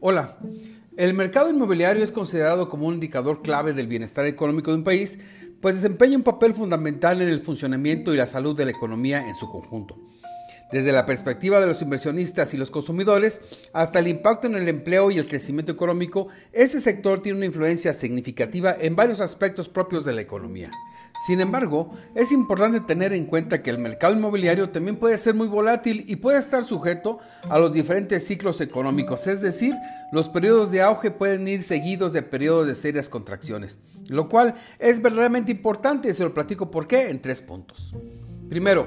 Hola, el mercado inmobiliario es considerado como un indicador clave del bienestar económico de un país, pues desempeña un papel fundamental en el funcionamiento y la salud de la economía en su conjunto. Desde la perspectiva de los inversionistas y los consumidores hasta el impacto en el empleo y el crecimiento económico, este sector tiene una influencia significativa en varios aspectos propios de la economía. Sin embargo, es importante tener en cuenta que el mercado inmobiliario también puede ser muy volátil y puede estar sujeto a los diferentes ciclos económicos, es decir, los periodos de auge pueden ir seguidos de periodos de serias contracciones, lo cual es verdaderamente importante y se lo platico por qué en tres puntos. Primero,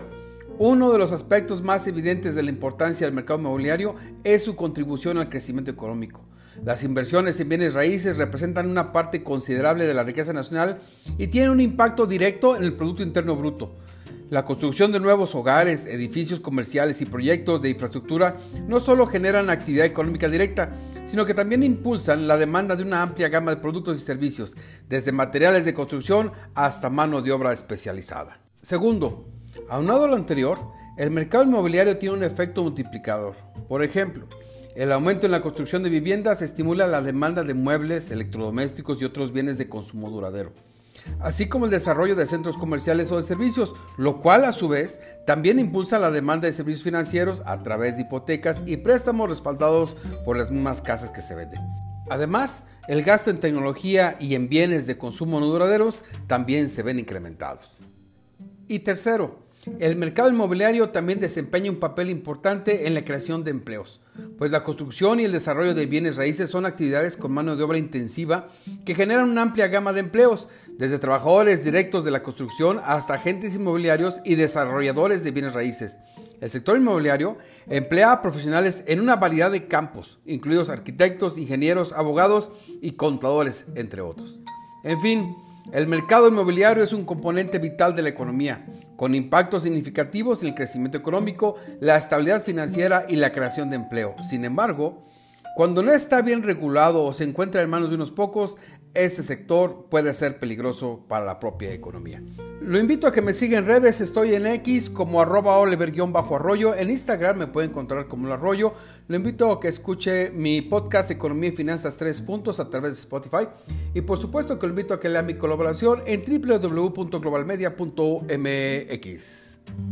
uno de los aspectos más evidentes de la importancia del mercado inmobiliario es su contribución al crecimiento económico. Las inversiones en bienes raíces representan una parte considerable de la riqueza nacional y tienen un impacto directo en el Producto Interno Bruto. La construcción de nuevos hogares, edificios comerciales y proyectos de infraestructura no solo generan actividad económica directa, sino que también impulsan la demanda de una amplia gama de productos y servicios, desde materiales de construcción hasta mano de obra especializada. Segundo, aunado a lo anterior, el mercado inmobiliario tiene un efecto multiplicador. Por ejemplo, el aumento en la construcción de viviendas estimula la demanda de muebles, electrodomésticos y otros bienes de consumo duradero, así como el desarrollo de centros comerciales o de servicios, lo cual a su vez también impulsa la demanda de servicios financieros a través de hipotecas y préstamos respaldados por las mismas casas que se venden. Además, el gasto en tecnología y en bienes de consumo no duraderos también se ven incrementados. Y tercero, el mercado inmobiliario también desempeña un papel importante en la creación de empleos, pues la construcción y el desarrollo de bienes raíces son actividades con mano de obra intensiva que generan una amplia gama de empleos, desde trabajadores directos de la construcción hasta agentes inmobiliarios y desarrolladores de bienes raíces. El sector inmobiliario emplea a profesionales en una variedad de campos, incluidos arquitectos, ingenieros, abogados y contadores, entre otros. En fin, el mercado inmobiliario es un componente vital de la economía, con impactos significativos en el crecimiento económico, la estabilidad financiera y la creación de empleo. Sin embargo, cuando no está bien regulado o se encuentra en manos de unos pocos, este sector puede ser peligroso para la propia economía. Lo invito a que me siga en redes, estoy en X como arroba oliver-arroyo, en Instagram me puede encontrar como el arroyo, lo invito a que escuche mi podcast Economía y Finanzas 3 puntos a través de Spotify y por supuesto que lo invito a que lea mi colaboración en www.globalmedia.mx.